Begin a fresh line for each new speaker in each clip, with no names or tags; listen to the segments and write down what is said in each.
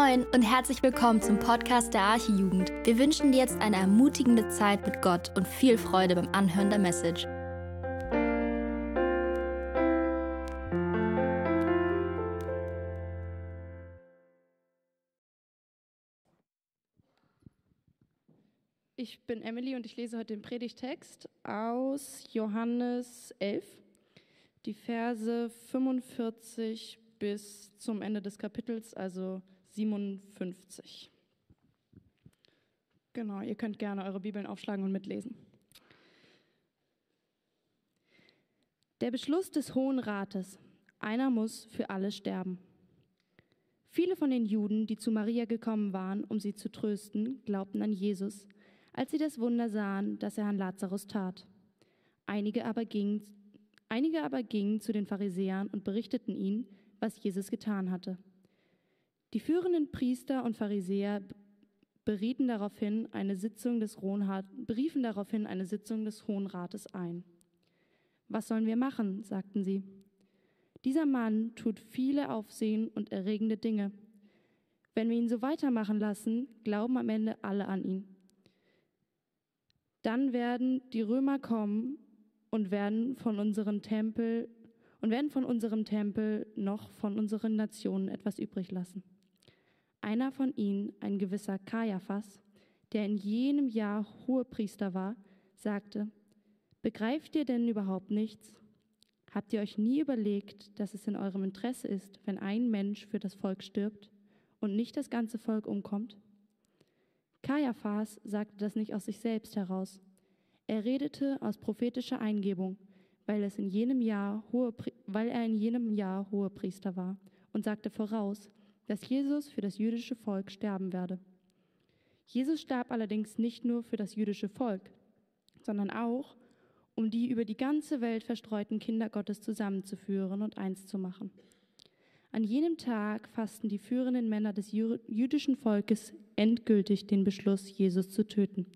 Moin und herzlich willkommen zum Podcast der Archijugend. Wir wünschen dir jetzt eine ermutigende Zeit mit Gott und viel Freude beim Anhören der Message.
Ich bin Emily und ich lese heute den Predigtext aus Johannes 11, die Verse 45 bis zum Ende des Kapitels, also 57. Genau, ihr könnt gerne eure Bibeln aufschlagen und mitlesen. Der Beschluss des Hohen Rates, einer muss für alle sterben. Viele von den Juden, die zu Maria gekommen waren, um sie zu trösten, glaubten an Jesus, als sie das Wunder sahen, das er an Lazarus tat. Einige aber gingen, einige aber gingen zu den Pharisäern und berichteten ihnen, was Jesus getan hatte. Die führenden Priester und Pharisäer berieten daraufhin eine Sitzung des beriefen daraufhin eine Sitzung des Hohen Rates ein. Was sollen wir machen? sagten sie. Dieser Mann tut viele Aufsehen und erregende Dinge. Wenn wir ihn so weitermachen lassen, glauben am Ende alle an ihn. Dann werden die Römer kommen und werden von unserem Tempel und werden von unserem Tempel noch von unseren Nationen etwas übrig lassen. Einer von ihnen, ein gewisser Kaiaphas, der in jenem Jahr Hohepriester war, sagte, Begreift ihr denn überhaupt nichts? Habt ihr euch nie überlegt, dass es in eurem Interesse ist, wenn ein Mensch für das Volk stirbt und nicht das ganze Volk umkommt? Kaiaphas sagte das nicht aus sich selbst heraus. Er redete aus prophetischer Eingebung, weil, es in jenem Jahr hohe, weil er in jenem Jahr Hohepriester war und sagte voraus, dass Jesus für das jüdische Volk sterben werde. Jesus starb allerdings nicht nur für das jüdische Volk, sondern auch, um die über die ganze Welt verstreuten Kinder Gottes zusammenzuführen und eins zu machen. An jenem Tag fassten die führenden Männer des jüdischen Volkes endgültig den Beschluss, Jesus zu töten.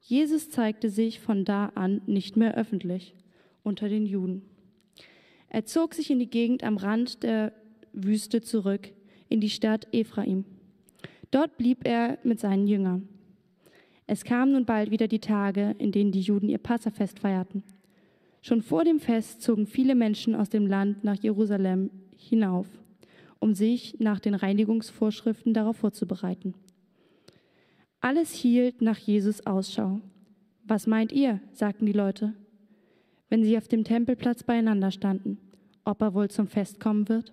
Jesus zeigte sich von da an nicht mehr öffentlich unter den Juden. Er zog sich in die Gegend am Rand der Wüste zurück, in die Stadt Ephraim. Dort blieb er mit seinen Jüngern. Es kamen nun bald wieder die Tage, in denen die Juden ihr Passafest feierten. Schon vor dem Fest zogen viele Menschen aus dem Land nach Jerusalem hinauf, um sich nach den Reinigungsvorschriften darauf vorzubereiten. Alles hielt nach Jesus Ausschau. Was meint ihr? sagten die Leute, wenn sie auf dem Tempelplatz beieinander standen, ob er wohl zum Fest kommen wird?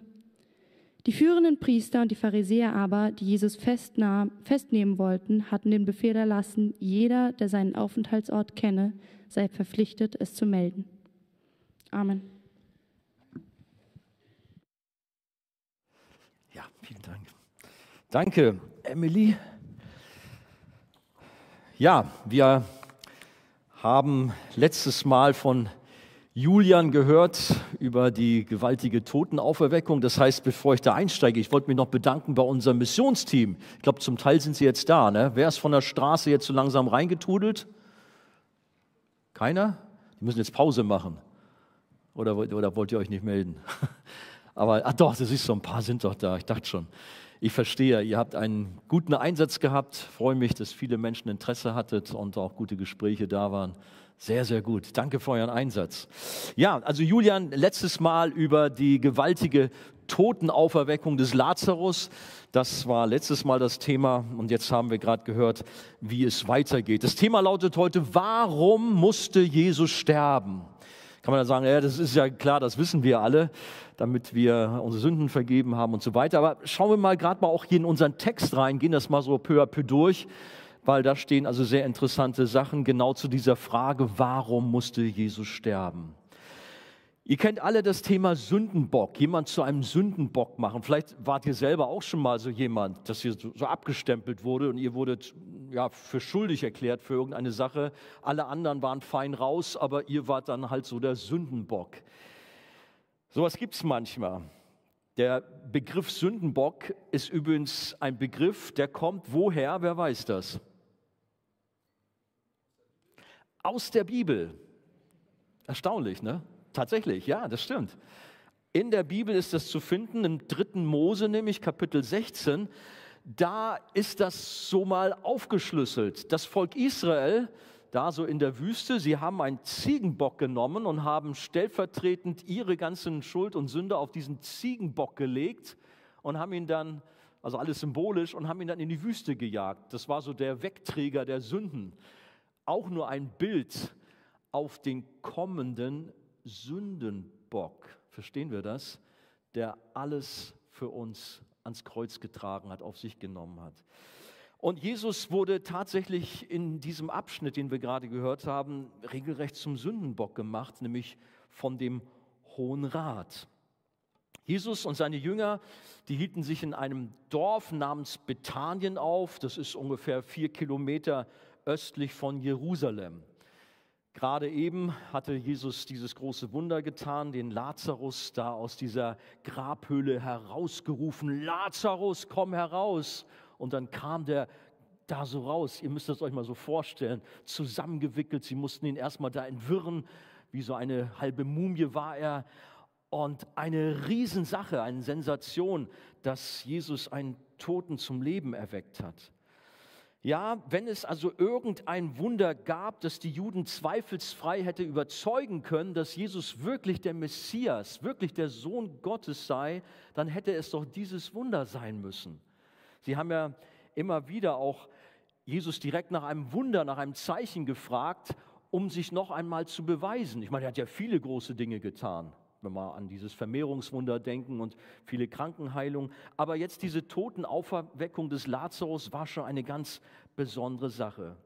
Die führenden Priester und die Pharisäer aber, die Jesus festnahm, festnehmen wollten, hatten den Befehl erlassen, jeder, der seinen Aufenthaltsort kenne, sei verpflichtet, es zu melden. Amen.
Ja, vielen Dank. Danke, Emily. Ja, wir haben letztes Mal von Julian gehört über die gewaltige Totenauferweckung. Das heißt, bevor ich da einsteige, ich wollte mich noch bedanken bei unserem Missionsteam. Ich glaube, zum Teil sind sie jetzt da. Ne? Wer ist von der Straße jetzt so langsam reingetudelt? Keiner? Die müssen jetzt Pause machen. Oder, oder wollt ihr euch nicht melden? Aber, ach doch, das ist so, ein paar sind doch da. Ich dachte schon. Ich verstehe, ihr habt einen guten Einsatz gehabt. Freue mich, dass viele Menschen Interesse hattet und auch gute Gespräche da waren. Sehr, sehr gut. Danke für euren Einsatz. Ja, also Julian, letztes Mal über die gewaltige Totenauferweckung des Lazarus. Das war letztes Mal das Thema und jetzt haben wir gerade gehört, wie es weitergeht. Das Thema lautet heute, warum musste Jesus sterben? Kann man dann sagen, ja, das ist ja klar, das wissen wir alle, damit wir unsere Sünden vergeben haben und so weiter. Aber schauen wir mal gerade mal auch hier in unseren Text rein, gehen das mal so peu à peu durch weil da stehen also sehr interessante Sachen genau zu dieser Frage, warum musste Jesus sterben? Ihr kennt alle das Thema Sündenbock, jemand zu einem Sündenbock machen. Vielleicht wart ihr selber auch schon mal so jemand, dass ihr so abgestempelt wurde und ihr wurdet ja, für schuldig erklärt für irgendeine Sache. Alle anderen waren fein raus, aber ihr wart dann halt so der Sündenbock. Sowas gibt es manchmal. Der Begriff Sündenbock ist übrigens ein Begriff, der kommt woher? Wer weiß das? aus der Bibel. Erstaunlich, ne? Tatsächlich, ja, das stimmt. In der Bibel ist das zu finden, im dritten Mose, nämlich Kapitel 16. Da ist das so mal aufgeschlüsselt. Das Volk Israel, da so in der Wüste, sie haben einen Ziegenbock genommen und haben stellvertretend ihre ganzen Schuld und Sünde auf diesen Ziegenbock gelegt und haben ihn dann, also alles symbolisch, und haben ihn dann in die Wüste gejagt. Das war so der Wegträger der Sünden. Auch nur ein Bild auf den kommenden Sündenbock verstehen wir das, der alles für uns ans Kreuz getragen hat, auf sich genommen hat. Und Jesus wurde tatsächlich in diesem Abschnitt, den wir gerade gehört haben, regelrecht zum Sündenbock gemacht, nämlich von dem Hohen Rat. Jesus und seine Jünger, die hielten sich in einem Dorf namens Bethanien auf. Das ist ungefähr vier Kilometer östlich von Jerusalem. Gerade eben hatte Jesus dieses große Wunder getan, den Lazarus da aus dieser Grabhöhle herausgerufen. Lazarus, komm heraus. Und dann kam der da so raus. Ihr müsst es euch mal so vorstellen, zusammengewickelt. Sie mussten ihn erstmal da entwirren. Wie so eine halbe Mumie war er. Und eine Riesensache, eine Sensation, dass Jesus einen Toten zum Leben erweckt hat. Ja, wenn es also irgendein Wunder gab, das die Juden zweifelsfrei hätte überzeugen können, dass Jesus wirklich der Messias, wirklich der Sohn Gottes sei, dann hätte es doch dieses Wunder sein müssen. Sie haben ja immer wieder auch Jesus direkt nach einem Wunder, nach einem Zeichen gefragt, um sich noch einmal zu beweisen. Ich meine, er hat ja viele große Dinge getan wenn wir an dieses Vermehrungswunder denken und viele Krankenheilungen. Aber jetzt diese Totenauferweckung des Lazarus war schon eine ganz besondere Sache.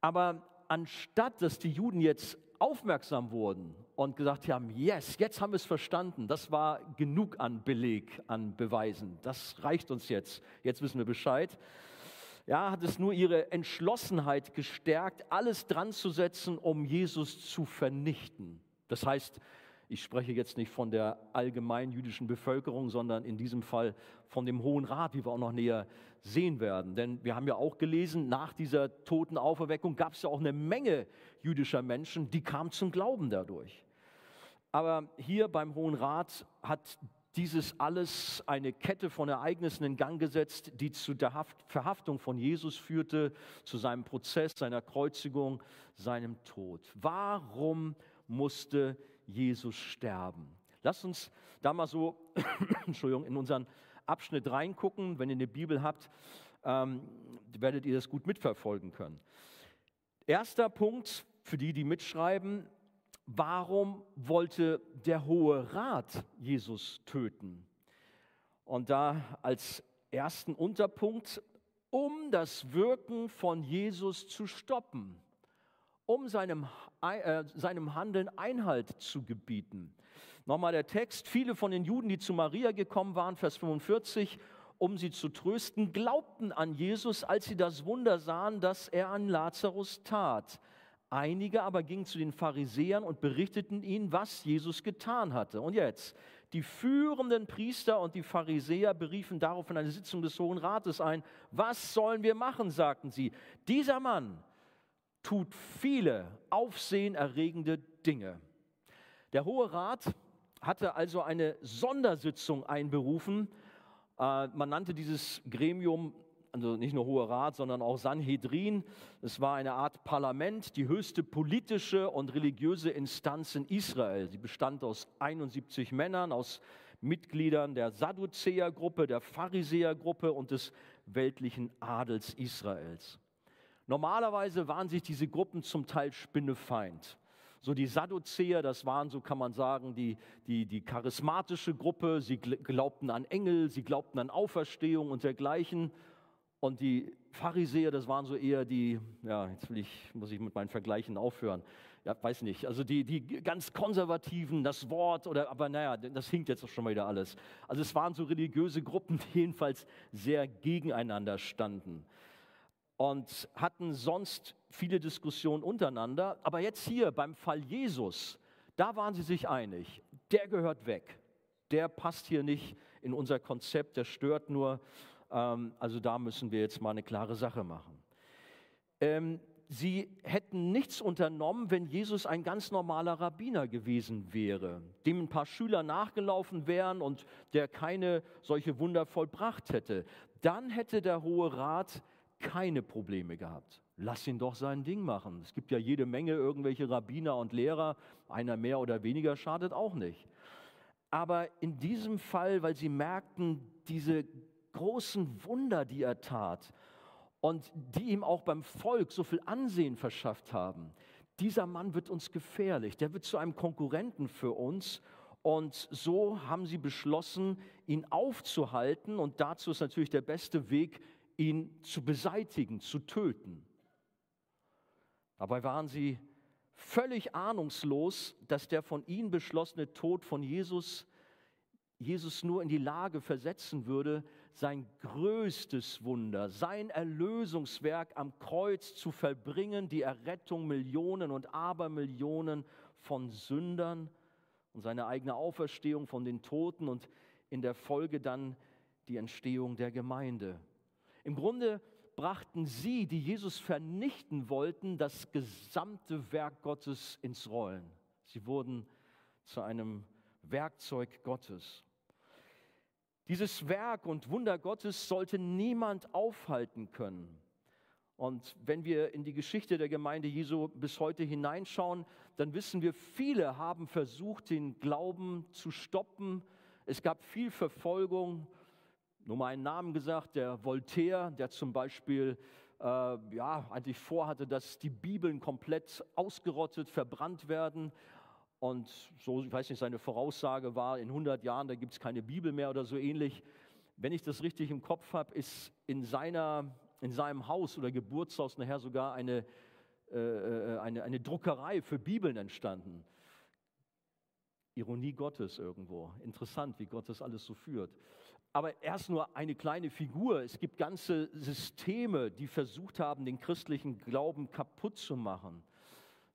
Aber anstatt dass die Juden jetzt aufmerksam wurden und gesagt haben, yes, jetzt haben wir es verstanden, das war genug an Beleg, an Beweisen, das reicht uns jetzt, jetzt wissen wir Bescheid, ja, hat es nur ihre Entschlossenheit gestärkt, alles dran zu setzen, um Jesus zu vernichten. Das heißt, ich spreche jetzt nicht von der allgemeinen jüdischen Bevölkerung, sondern in diesem Fall von dem Hohen Rat, wie wir auch noch näher sehen werden. Denn wir haben ja auch gelesen, nach dieser toten Auferweckung gab es ja auch eine Menge jüdischer Menschen, die kamen zum Glauben dadurch. Aber hier beim Hohen Rat hat dieses alles eine Kette von Ereignissen in Gang gesetzt, die zu der Haft Verhaftung von Jesus führte, zu seinem Prozess, seiner Kreuzigung, seinem Tod. Warum musste Jesus sterben. Lasst uns da mal so, Entschuldigung, in unseren Abschnitt reingucken. Wenn ihr eine Bibel habt, ähm, werdet ihr das gut mitverfolgen können. Erster Punkt für die, die mitschreiben, warum wollte der Hohe Rat Jesus töten? Und da als ersten Unterpunkt, um das Wirken von Jesus zu stoppen um seinem, äh, seinem Handeln Einhalt zu gebieten. Nochmal der Text, viele von den Juden, die zu Maria gekommen waren, Vers 45, um sie zu trösten, glaubten an Jesus, als sie das Wunder sahen, das er an Lazarus tat. Einige aber gingen zu den Pharisäern und berichteten ihnen, was Jesus getan hatte. Und jetzt, die führenden Priester und die Pharisäer beriefen daraufhin eine Sitzung des Hohen Rates ein. Was sollen wir machen, sagten sie. Dieser Mann tut viele aufsehenerregende Dinge. Der Hohe Rat hatte also eine Sondersitzung einberufen. Äh, man nannte dieses Gremium also nicht nur Hoher Rat, sondern auch Sanhedrin. Es war eine Art Parlament, die höchste politische und religiöse Instanz in Israel. Sie bestand aus 71 Männern, aus Mitgliedern der Sadduzäergruppe, der Pharisäergruppe und des weltlichen Adels Israels. Normalerweise waren sich diese Gruppen zum Teil spinnefeind. So die Sadduzäer, das waren, so kann man sagen, die, die, die charismatische Gruppe. Sie glaubten an Engel, sie glaubten an Auferstehung und dergleichen. Und die Pharisäer, das waren so eher die, ja, jetzt will ich, muss ich mit meinen Vergleichen aufhören. Ja, weiß nicht. Also die, die ganz Konservativen, das Wort, oder, aber naja, das hinkt jetzt auch schon mal wieder alles. Also es waren so religiöse Gruppen, die jedenfalls sehr gegeneinander standen und hatten sonst viele Diskussionen untereinander. Aber jetzt hier beim Fall Jesus, da waren sie sich einig. Der gehört weg. Der passt hier nicht in unser Konzept, der stört nur. Ähm, also da müssen wir jetzt mal eine klare Sache machen. Ähm, sie hätten nichts unternommen, wenn Jesus ein ganz normaler Rabbiner gewesen wäre, dem ein paar Schüler nachgelaufen wären und der keine solche Wunder vollbracht hätte. Dann hätte der Hohe Rat keine Probleme gehabt. Lass ihn doch sein Ding machen. Es gibt ja jede Menge irgendwelche Rabbiner und Lehrer, einer mehr oder weniger schadet auch nicht. Aber in diesem Fall, weil sie merkten, diese großen Wunder, die er tat und die ihm auch beim Volk so viel Ansehen verschafft haben. Dieser Mann wird uns gefährlich, der wird zu einem Konkurrenten für uns. Und so haben sie beschlossen, ihn aufzuhalten. Und dazu ist natürlich der beste Weg, ihn zu beseitigen, zu töten. Dabei waren sie völlig ahnungslos, dass der von ihnen beschlossene Tod von Jesus Jesus nur in die Lage versetzen würde, sein größtes Wunder, sein Erlösungswerk am Kreuz zu verbringen, die Errettung Millionen und Abermillionen von Sündern und seine eigene Auferstehung von den Toten und in der Folge dann die Entstehung der Gemeinde. Im Grunde brachten sie, die Jesus vernichten wollten, das gesamte Werk Gottes ins Rollen. Sie wurden zu einem Werkzeug Gottes. Dieses Werk und Wunder Gottes sollte niemand aufhalten können. Und wenn wir in die Geschichte der Gemeinde Jesu bis heute hineinschauen, dann wissen wir, viele haben versucht, den Glauben zu stoppen. Es gab viel Verfolgung. Nur mal einen Namen gesagt, der Voltaire, der zum Beispiel äh, ja, eigentlich vorhatte, dass die Bibeln komplett ausgerottet, verbrannt werden. Und so, ich weiß nicht, seine Voraussage war, in 100 Jahren, da gibt es keine Bibel mehr oder so ähnlich. Wenn ich das richtig im Kopf habe, ist in, seiner, in seinem Haus oder Geburtshaus nachher sogar eine, äh, äh, eine, eine Druckerei für Bibeln entstanden. Ironie Gottes irgendwo. Interessant, wie Gott das alles so führt. Aber er ist nur eine kleine Figur. Es gibt ganze Systeme, die versucht haben, den christlichen Glauben kaputt zu machen.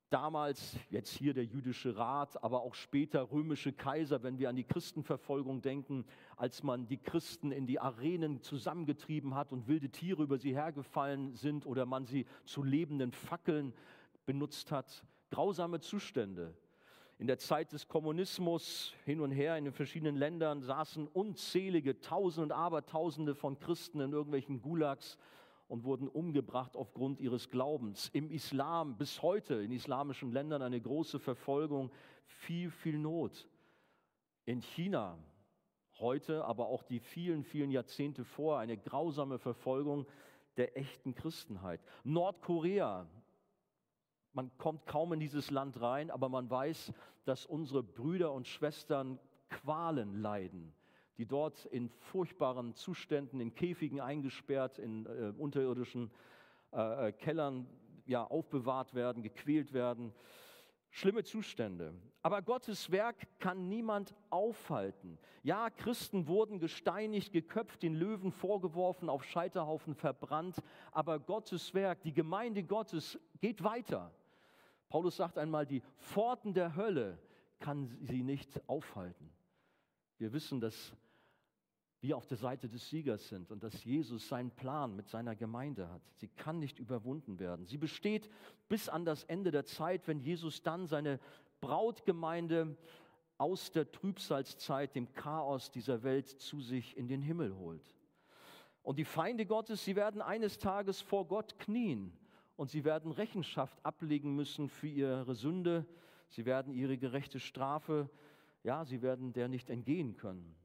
Damals, jetzt hier der jüdische Rat, aber auch später römische Kaiser, wenn wir an die Christenverfolgung denken, als man die Christen in die Arenen zusammengetrieben hat und wilde Tiere über sie hergefallen sind oder man sie zu lebenden Fackeln benutzt hat. Grausame Zustände. In der Zeit des Kommunismus hin und her in den verschiedenen Ländern saßen unzählige Tausende und Abertausende von Christen in irgendwelchen Gulags und wurden umgebracht aufgrund ihres Glaubens. Im Islam bis heute, in islamischen Ländern, eine große Verfolgung, viel, viel Not. In China heute, aber auch die vielen, vielen Jahrzehnte vor, eine grausame Verfolgung der echten Christenheit. Nordkorea, man kommt kaum in dieses Land rein, aber man weiß, dass unsere Brüder und Schwestern Qualen leiden die dort in furchtbaren Zuständen, in Käfigen eingesperrt, in äh, unterirdischen äh, äh, Kellern ja, aufbewahrt werden, gequält werden. Schlimme Zustände. Aber Gottes Werk kann niemand aufhalten. Ja, Christen wurden gesteinigt, geköpft, den Löwen vorgeworfen, auf Scheiterhaufen verbrannt. Aber Gottes Werk, die Gemeinde Gottes geht weiter. Paulus sagt einmal, die Pforten der Hölle kann sie nicht aufhalten. Wir wissen, dass wir auf der Seite des Siegers sind und dass Jesus seinen Plan mit seiner Gemeinde hat. Sie kann nicht überwunden werden. Sie besteht bis an das Ende der Zeit, wenn Jesus dann seine Brautgemeinde aus der Trübsalzeit, dem Chaos dieser Welt zu sich in den Himmel holt. Und die Feinde Gottes, sie werden eines Tages vor Gott knien und sie werden Rechenschaft ablegen müssen für ihre Sünde. Sie werden ihre gerechte Strafe, ja, sie werden der nicht entgehen können.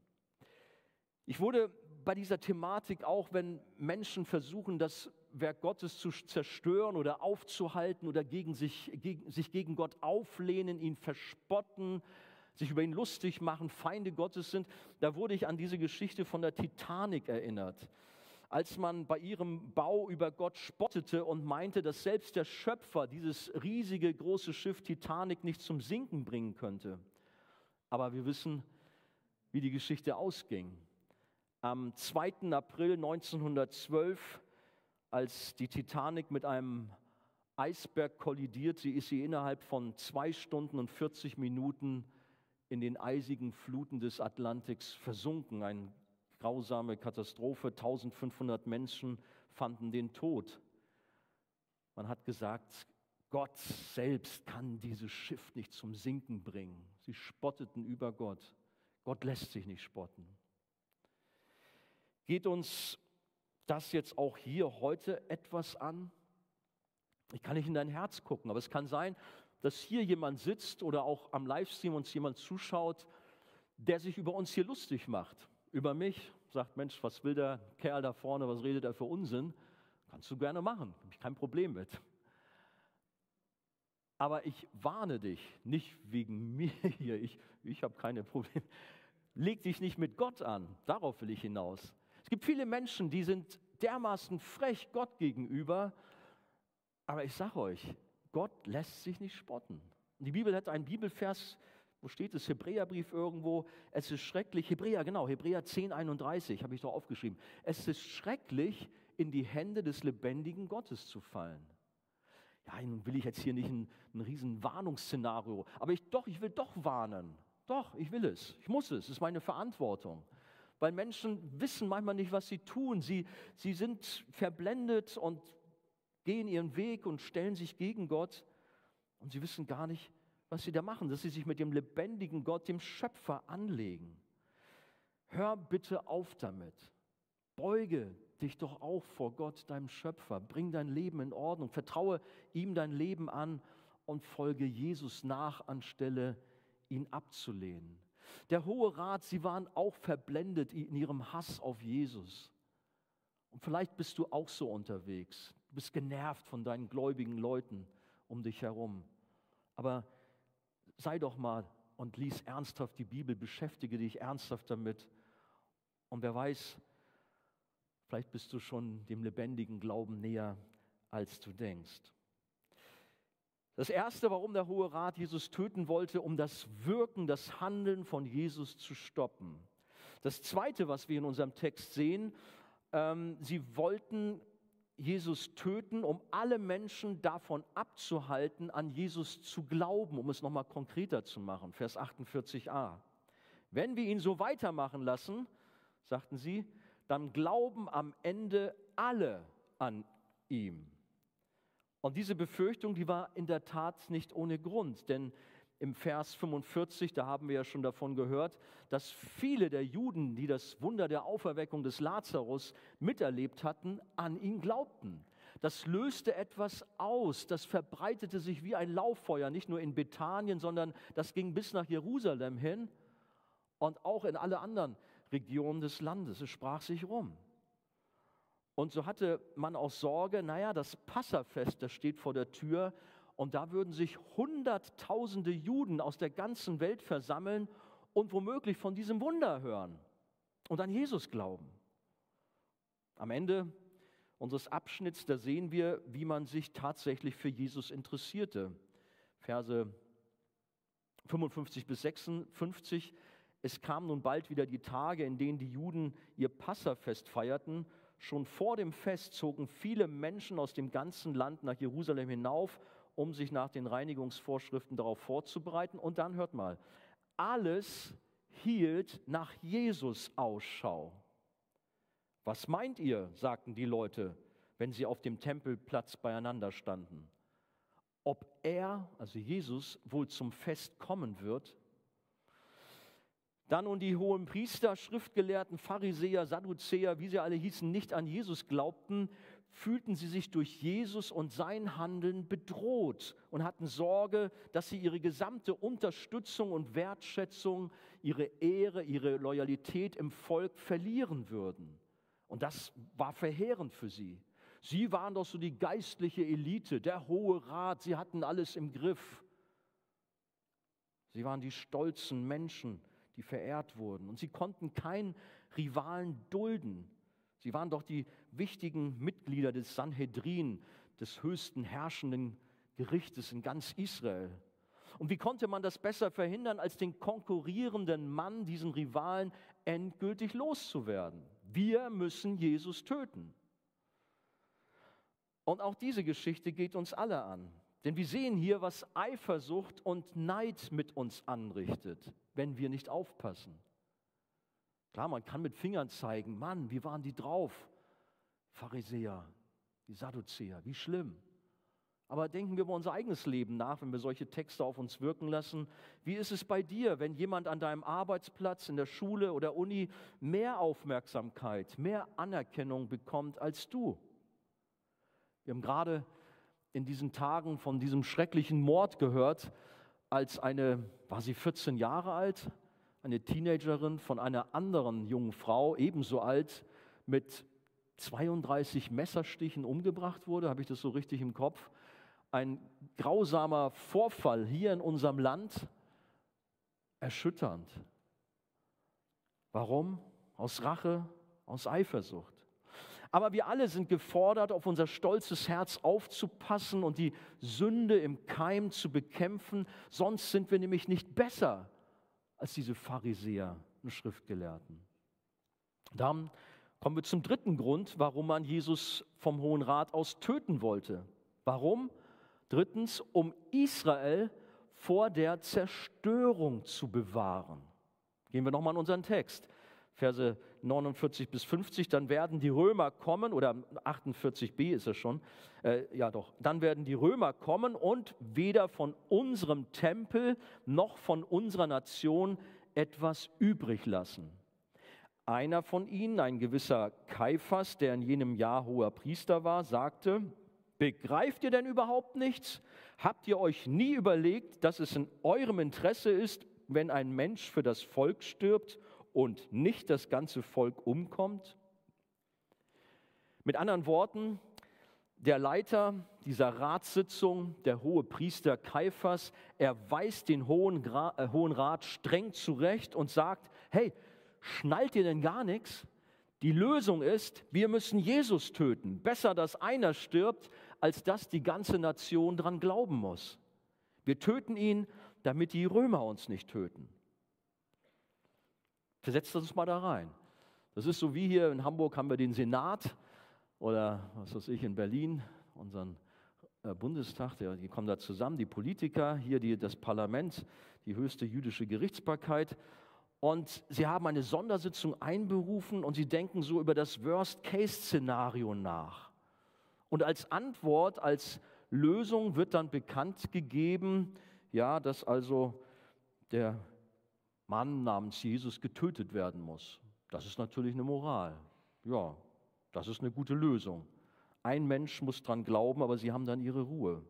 Ich wurde bei dieser Thematik, auch wenn Menschen versuchen, das Werk Gottes zu zerstören oder aufzuhalten oder gegen sich, gegen, sich gegen Gott auflehnen, ihn verspotten, sich über ihn lustig machen, Feinde Gottes sind, da wurde ich an diese Geschichte von der Titanic erinnert. Als man bei ihrem Bau über Gott spottete und meinte, dass selbst der Schöpfer dieses riesige große Schiff Titanic nicht zum Sinken bringen könnte. Aber wir wissen, wie die Geschichte ausging am 2. April 1912, als die Titanic mit einem Eisberg kollidiert, sie ist sie innerhalb von zwei Stunden und 40 Minuten in den eisigen Fluten des Atlantiks versunken. Eine grausame Katastrophe. 1500 Menschen fanden den Tod. Man hat gesagt, Gott selbst kann dieses Schiff nicht zum Sinken bringen. Sie spotteten über Gott. Gott lässt sich nicht spotten. Geht uns das jetzt auch hier heute etwas an? Ich kann nicht in dein Herz gucken, aber es kann sein, dass hier jemand sitzt oder auch am Livestream uns jemand zuschaut, der sich über uns hier lustig macht. Über mich, sagt, Mensch, was will der Kerl da vorne, was redet er für Unsinn? Kannst du gerne machen, habe ich kein Problem mit. Aber ich warne dich, nicht wegen mir hier, ich, ich habe keine Probleme. Leg dich nicht mit Gott an, darauf will ich hinaus. Gibt viele Menschen, die sind dermaßen frech Gott gegenüber, aber ich sage euch, Gott lässt sich nicht spotten. Die Bibel hat einen Bibelvers, wo steht es, Hebräerbrief irgendwo, es ist schrecklich, Hebräer, genau, Hebräer 10, 31, habe ich doch aufgeschrieben. Es ist schrecklich, in die Hände des lebendigen Gottes zu fallen. Ja, nun will ich jetzt hier nicht ein, ein riesen Warnungsszenario, aber ich doch, ich will doch warnen. Doch, ich will es. Ich muss es. Es ist meine Verantwortung. Weil Menschen wissen manchmal nicht, was sie tun. Sie, sie sind verblendet und gehen ihren Weg und stellen sich gegen Gott. Und sie wissen gar nicht, was sie da machen, dass sie sich mit dem lebendigen Gott, dem Schöpfer, anlegen. Hör bitte auf damit. Beuge dich doch auch vor Gott, deinem Schöpfer. Bring dein Leben in Ordnung. Vertraue ihm dein Leben an und folge Jesus nach, anstelle ihn abzulehnen. Der Hohe Rat, sie waren auch verblendet in ihrem Hass auf Jesus. Und vielleicht bist du auch so unterwegs. Du bist genervt von deinen gläubigen Leuten um dich herum. Aber sei doch mal und lies ernsthaft die Bibel, beschäftige dich ernsthaft damit. Und wer weiß, vielleicht bist du schon dem lebendigen Glauben näher, als du denkst. Das Erste, warum der Hohe Rat Jesus töten wollte, um das Wirken, das Handeln von Jesus zu stoppen. Das Zweite, was wir in unserem Text sehen, ähm, sie wollten Jesus töten, um alle Menschen davon abzuhalten, an Jesus zu glauben, um es nochmal konkreter zu machen. Vers 48a. Wenn wir ihn so weitermachen lassen, sagten sie, dann glauben am Ende alle an ihm. Und diese Befürchtung, die war in der Tat nicht ohne Grund, denn im Vers 45, da haben wir ja schon davon gehört, dass viele der Juden, die das Wunder der Auferweckung des Lazarus miterlebt hatten, an ihn glaubten. Das löste etwas aus, das verbreitete sich wie ein Lauffeuer, nicht nur in Bethanien, sondern das ging bis nach Jerusalem hin und auch in alle anderen Regionen des Landes. Es sprach sich rum. Und so hatte man auch Sorge, naja, das Passafest, das steht vor der Tür und da würden sich Hunderttausende Juden aus der ganzen Welt versammeln und womöglich von diesem Wunder hören und an Jesus glauben. Am Ende unseres Abschnitts, da sehen wir, wie man sich tatsächlich für Jesus interessierte. Verse 55 bis 56. Es kamen nun bald wieder die Tage, in denen die Juden ihr Passafest feierten Schon vor dem Fest zogen viele Menschen aus dem ganzen Land nach Jerusalem hinauf, um sich nach den Reinigungsvorschriften darauf vorzubereiten. Und dann hört mal, alles hielt nach Jesus Ausschau. Was meint ihr, sagten die Leute, wenn sie auf dem Tempelplatz beieinander standen? Ob er, also Jesus, wohl zum Fest kommen wird? Dann und die hohen Priester, Schriftgelehrten, Pharisäer, Sadduzäer, wie sie alle hießen, nicht an Jesus glaubten, fühlten sie sich durch Jesus und sein Handeln bedroht und hatten Sorge, dass sie ihre gesamte Unterstützung und Wertschätzung, ihre Ehre, ihre Loyalität im Volk verlieren würden. Und das war verheerend für sie. Sie waren doch so die geistliche Elite, der Hohe Rat, sie hatten alles im Griff. Sie waren die stolzen Menschen, die verehrt wurden. Und sie konnten keinen Rivalen dulden. Sie waren doch die wichtigen Mitglieder des Sanhedrin, des höchsten herrschenden Gerichtes in ganz Israel. Und wie konnte man das besser verhindern, als den konkurrierenden Mann, diesen Rivalen, endgültig loszuwerden? Wir müssen Jesus töten. Und auch diese Geschichte geht uns alle an. Denn wir sehen hier, was Eifersucht und Neid mit uns anrichtet, wenn wir nicht aufpassen. Klar, man kann mit Fingern zeigen, Mann, wie waren die drauf? Pharisäer, die Sadduzäer, wie schlimm. Aber denken wir über unser eigenes Leben nach, wenn wir solche Texte auf uns wirken lassen. Wie ist es bei dir, wenn jemand an deinem Arbeitsplatz, in der Schule oder Uni mehr Aufmerksamkeit, mehr Anerkennung bekommt als du? Wir haben gerade in diesen Tagen von diesem schrecklichen Mord gehört, als eine, war sie 14 Jahre alt, eine Teenagerin von einer anderen jungen Frau, ebenso alt, mit 32 Messerstichen umgebracht wurde, habe ich das so richtig im Kopf. Ein grausamer Vorfall hier in unserem Land, erschütternd. Warum? Aus Rache, aus Eifersucht. Aber wir alle sind gefordert, auf unser stolzes Herz aufzupassen und die Sünde im Keim zu bekämpfen, sonst sind wir nämlich nicht besser als diese Pharisäer und Schriftgelehrten. Dann kommen wir zum dritten Grund, warum man Jesus vom Hohen Rat aus töten wollte. Warum? Drittens, um Israel vor der Zerstörung zu bewahren. Gehen wir nochmal in unseren Text. Verse 49 bis 50, dann werden die Römer kommen, oder 48b ist es schon, äh, ja doch, dann werden die Römer kommen und weder von unserem Tempel noch von unserer Nation etwas übrig lassen. Einer von ihnen, ein gewisser Kaiphas, der in jenem Jahr hoher Priester war, sagte, Begreift ihr denn überhaupt nichts? Habt ihr euch nie überlegt, dass es in eurem Interesse ist, wenn ein Mensch für das Volk stirbt und nicht das ganze Volk umkommt? Mit anderen Worten, der Leiter dieser Ratssitzung, der hohe Priester Kaiphas, er weist den Hohen, äh, Hohen Rat streng zurecht und sagt, hey, schnallt ihr denn gar nichts? Die Lösung ist, wir müssen Jesus töten. Besser, dass einer stirbt, als dass die ganze Nation dran glauben muss. Wir töten ihn, damit die Römer uns nicht töten. Versetzt uns mal da rein. Das ist so wie hier in Hamburg haben wir den Senat oder was weiß ich in Berlin, unseren äh, Bundestag, die kommen da zusammen, die Politiker, hier die, das Parlament, die höchste jüdische Gerichtsbarkeit. Und sie haben eine Sondersitzung einberufen und sie denken so über das Worst-Case-Szenario nach. Und als Antwort, als Lösung wird dann bekannt gegeben, ja, dass also der Mann namens Jesus getötet werden muss. Das ist natürlich eine Moral. Ja, das ist eine gute Lösung. Ein Mensch muss dran glauben, aber sie haben dann ihre Ruhe.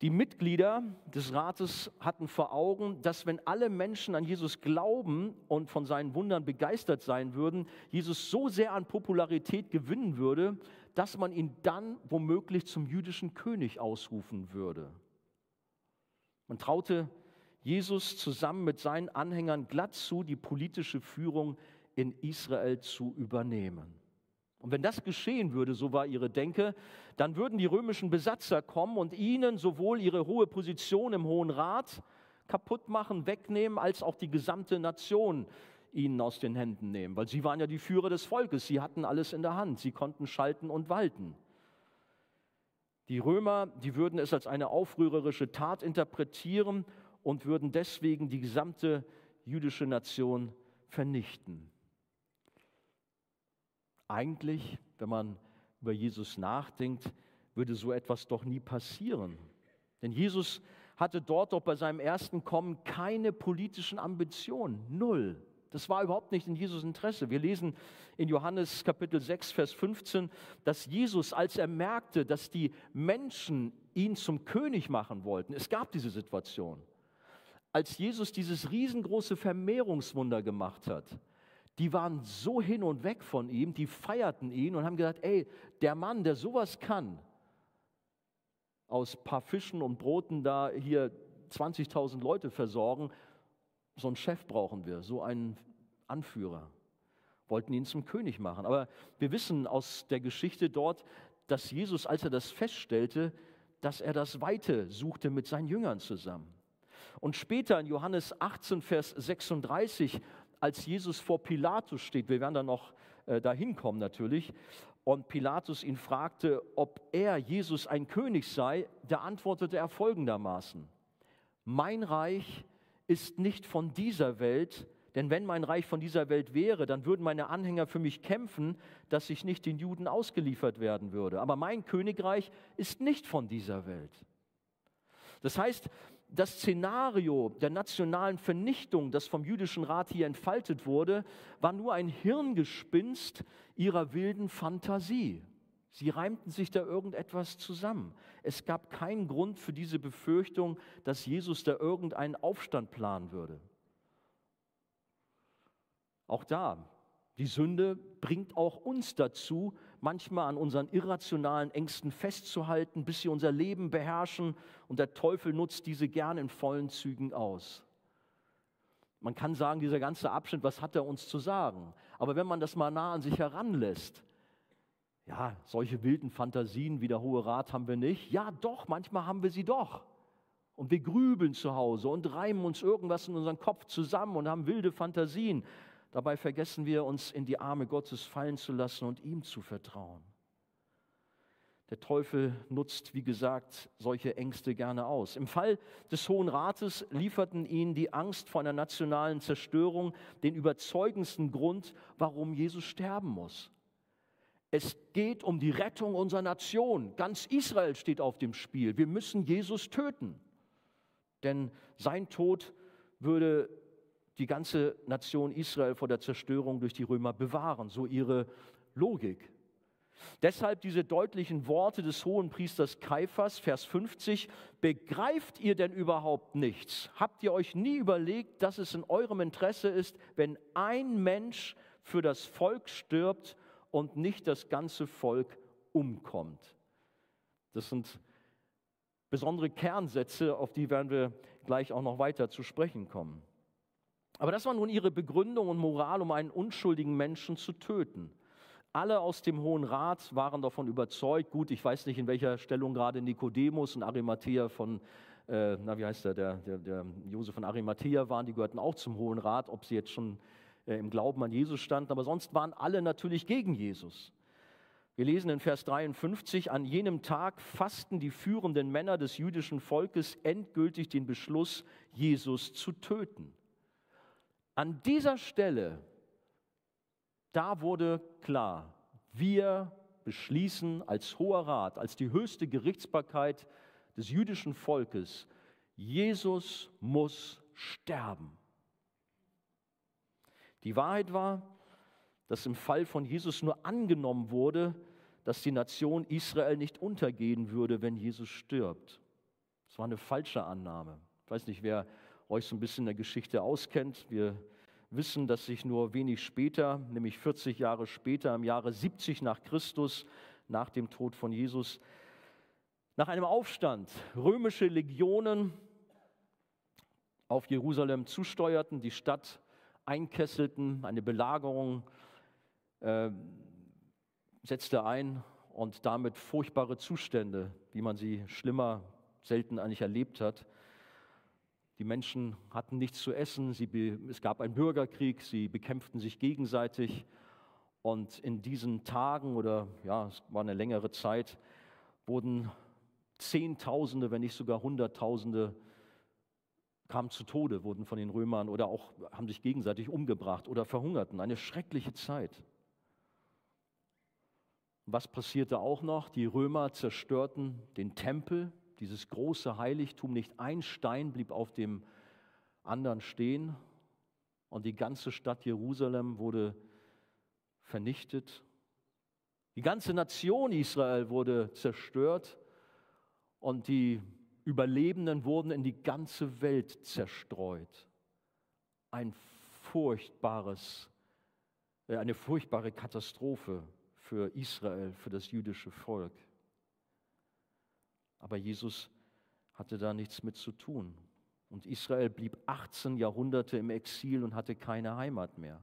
Die Mitglieder des Rates hatten vor Augen, dass wenn alle Menschen an Jesus glauben und von seinen Wundern begeistert sein würden, Jesus so sehr an Popularität gewinnen würde, dass man ihn dann womöglich zum jüdischen König ausrufen würde. Man traute Jesus zusammen mit seinen Anhängern glatt zu, die politische Führung in Israel zu übernehmen. Und wenn das geschehen würde, so war ihre Denke, dann würden die römischen Besatzer kommen und ihnen sowohl ihre hohe Position im Hohen Rat kaputt machen, wegnehmen, als auch die gesamte Nation ihnen aus den Händen nehmen. Weil sie waren ja die Führer des Volkes, sie hatten alles in der Hand, sie konnten schalten und walten. Die Römer, die würden es als eine aufrührerische Tat interpretieren und würden deswegen die gesamte jüdische Nation vernichten. Eigentlich, wenn man über Jesus nachdenkt, würde so etwas doch nie passieren. Denn Jesus hatte dort doch bei seinem ersten Kommen keine politischen Ambitionen, null. Das war überhaupt nicht in Jesus Interesse. Wir lesen in Johannes Kapitel 6, Vers 15, dass Jesus, als er merkte, dass die Menschen ihn zum König machen wollten, es gab diese Situation, als Jesus dieses riesengroße Vermehrungswunder gemacht hat, die waren so hin und weg von ihm, die feierten ihn und haben gesagt, ey, der Mann, der sowas kann, aus paar Fischen und Broten da hier 20.000 Leute versorgen, so einen Chef brauchen wir, so einen Anführer. Wollten ihn zum König machen. Aber wir wissen aus der Geschichte dort, dass Jesus, als er das feststellte, dass er das Weite suchte mit seinen Jüngern zusammen. Und später in Johannes 18, Vers 36, als Jesus vor Pilatus steht, wir werden dann noch äh, dahin kommen natürlich, und Pilatus ihn fragte, ob er, Jesus, ein König sei, da antwortete er folgendermaßen, mein Reich ist nicht von dieser Welt, Denn wenn mein Reich von dieser Welt wäre, dann würden meine Anhänger für mich kämpfen, dass ich nicht den Juden ausgeliefert werden würde. Aber mein Königreich ist nicht von dieser Welt. Das heißt, das Szenario der nationalen Vernichtung, das vom jüdischen Rat hier entfaltet wurde, war nur ein Hirngespinst ihrer wilden Fantasie. Sie reimten sich da irgendetwas zusammen. Es gab keinen Grund für diese Befürchtung, dass Jesus da irgendeinen Aufstand planen würde. Auch da, die Sünde bringt auch uns dazu, manchmal an unseren irrationalen Ängsten festzuhalten, bis sie unser Leben beherrschen und der Teufel nutzt diese gern in vollen Zügen aus. Man kann sagen, dieser ganze Abschnitt, was hat er uns zu sagen? Aber wenn man das mal nah an sich heranlässt, ja, solche wilden Fantasien wie der Hohe Rat haben wir nicht. Ja, doch, manchmal haben wir sie doch. Und wir grübeln zu Hause und reimen uns irgendwas in unseren Kopf zusammen und haben wilde Fantasien. Dabei vergessen wir, uns in die Arme Gottes fallen zu lassen und ihm zu vertrauen. Der Teufel nutzt, wie gesagt, solche Ängste gerne aus. Im Fall des Hohen Rates lieferten ihnen die Angst vor einer nationalen Zerstörung den überzeugendsten Grund, warum Jesus sterben muss. Es geht um die Rettung unserer Nation. Ganz Israel steht auf dem Spiel. Wir müssen Jesus töten. Denn sein Tod würde die ganze Nation Israel vor der Zerstörung durch die Römer bewahren, so ihre Logik. Deshalb diese deutlichen Worte des hohen Priesters Kaiphas, Vers 50, begreift ihr denn überhaupt nichts? Habt ihr euch nie überlegt, dass es in eurem Interesse ist, wenn ein Mensch für das Volk stirbt und nicht das ganze Volk umkommt? Das sind besondere Kernsätze, auf die werden wir gleich auch noch weiter zu sprechen kommen. Aber das war nun ihre Begründung und Moral, um einen unschuldigen Menschen zu töten. Alle aus dem Hohen Rat waren davon überzeugt. Gut, ich weiß nicht, in welcher Stellung gerade Nikodemus und Arimathea von, äh, na wie heißt der, der, der, der Josef von Arimathea waren, die gehörten auch zum Hohen Rat, ob sie jetzt schon äh, im Glauben an Jesus standen. Aber sonst waren alle natürlich gegen Jesus. Wir lesen in Vers 53, an jenem Tag fassten die führenden Männer des jüdischen Volkes endgültig den Beschluss, Jesus zu töten. An dieser Stelle, da wurde klar, wir beschließen als Hoher Rat, als die höchste Gerichtsbarkeit des jüdischen Volkes, Jesus muss sterben. Die Wahrheit war, dass im Fall von Jesus nur angenommen wurde, dass die Nation Israel nicht untergehen würde, wenn Jesus stirbt. Das war eine falsche Annahme. Ich weiß nicht, wer euch so ein bisschen in der Geschichte auskennt. Wir wissen, dass sich nur wenig später, nämlich 40 Jahre später, im Jahre 70 nach Christus, nach dem Tod von Jesus, nach einem Aufstand römische Legionen auf Jerusalem zusteuerten, die Stadt einkesselten, eine Belagerung äh, setzte ein und damit furchtbare Zustände, wie man sie schlimmer selten eigentlich erlebt hat. Die Menschen hatten nichts zu essen, sie, es gab einen Bürgerkrieg, sie bekämpften sich gegenseitig. Und in diesen Tagen oder ja, es war eine längere Zeit, wurden Zehntausende, wenn nicht sogar Hunderttausende kamen zu Tode, wurden von den Römern oder auch haben sich gegenseitig umgebracht oder verhungerten. Eine schreckliche Zeit. Was passierte auch noch? Die Römer zerstörten den Tempel, dieses große Heiligtum, nicht ein Stein blieb auf dem anderen stehen und die ganze Stadt Jerusalem wurde vernichtet. Die ganze Nation Israel wurde zerstört und die Überlebenden wurden in die ganze Welt zerstreut. Ein furchtbares, äh, eine furchtbare Katastrophe für Israel, für das jüdische Volk. Aber Jesus hatte da nichts mit zu tun. Und Israel blieb 18 Jahrhunderte im Exil und hatte keine Heimat mehr.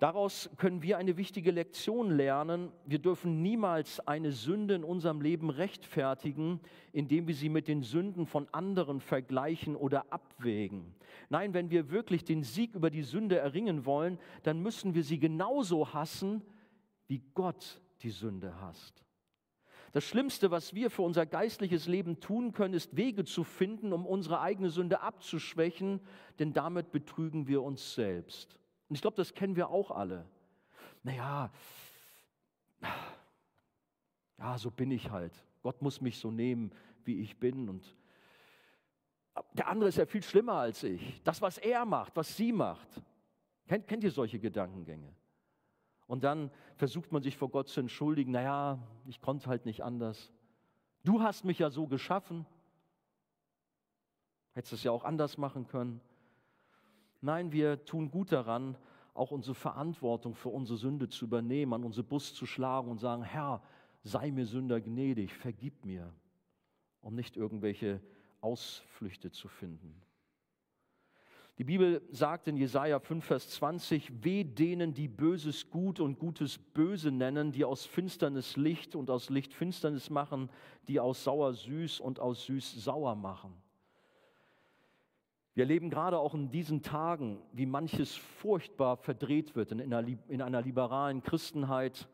Daraus können wir eine wichtige Lektion lernen. Wir dürfen niemals eine Sünde in unserem Leben rechtfertigen, indem wir sie mit den Sünden von anderen vergleichen oder abwägen. Nein, wenn wir wirklich den Sieg über die Sünde erringen wollen, dann müssen wir sie genauso hassen, wie Gott die Sünde hasst. Das Schlimmste, was wir für unser geistliches Leben tun können, ist Wege zu finden, um unsere eigene Sünde abzuschwächen, denn damit betrügen wir uns selbst. Und ich glaube, das kennen wir auch alle. Naja, ja, so bin ich halt. Gott muss mich so nehmen, wie ich bin. Und der andere ist ja viel schlimmer als ich. Das, was er macht, was sie macht. Kennt, kennt ihr solche Gedankengänge? Und dann versucht man sich vor Gott zu entschuldigen, naja, ich konnte halt nicht anders. Du hast mich ja so geschaffen. Hättest es ja auch anders machen können. Nein, wir tun gut daran, auch unsere Verantwortung für unsere Sünde zu übernehmen, an unsere Bus zu schlagen und sagen, Herr, sei mir Sünder gnädig, vergib mir, um nicht irgendwelche Ausflüchte zu finden. Die Bibel sagt in Jesaja 5, Vers 20: Weh denen, die Böses gut und Gutes böse nennen, die aus Finsternis Licht und aus Licht Finsternis machen, die aus sauer süß und aus süß sauer machen. Wir erleben gerade auch in diesen Tagen, wie manches furchtbar verdreht wird in einer, in einer liberalen Christenheit,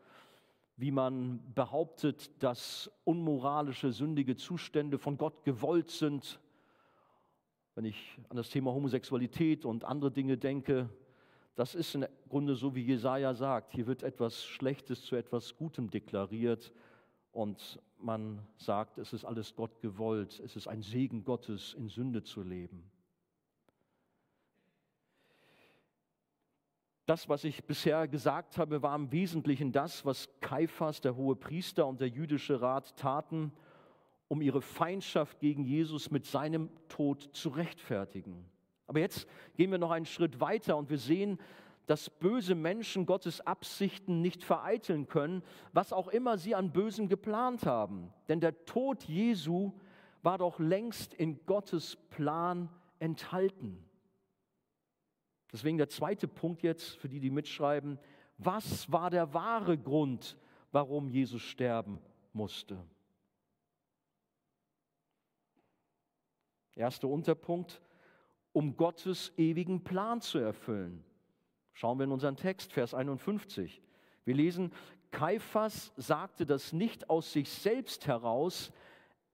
wie man behauptet, dass unmoralische, sündige Zustände von Gott gewollt sind wenn ich an das Thema Homosexualität und andere Dinge denke, das ist im Grunde so, wie Jesaja sagt. Hier wird etwas Schlechtes zu etwas Gutem deklariert und man sagt, es ist alles Gott gewollt. Es ist ein Segen Gottes, in Sünde zu leben. Das, was ich bisher gesagt habe, war im Wesentlichen das, was Kaiphas, der hohe Priester und der jüdische Rat taten, um ihre Feindschaft gegen Jesus mit seinem Tod zu rechtfertigen. Aber jetzt gehen wir noch einen Schritt weiter und wir sehen, dass böse Menschen Gottes Absichten nicht vereiteln können, was auch immer sie an Bösem geplant haben. Denn der Tod Jesu war doch längst in Gottes Plan enthalten. Deswegen der zweite Punkt jetzt für die, die mitschreiben. Was war der wahre Grund, warum Jesus sterben musste? Erster Unterpunkt, um Gottes ewigen Plan zu erfüllen. Schauen wir in unseren Text, Vers 51. Wir lesen, Kaiphas sagte das nicht aus sich selbst heraus,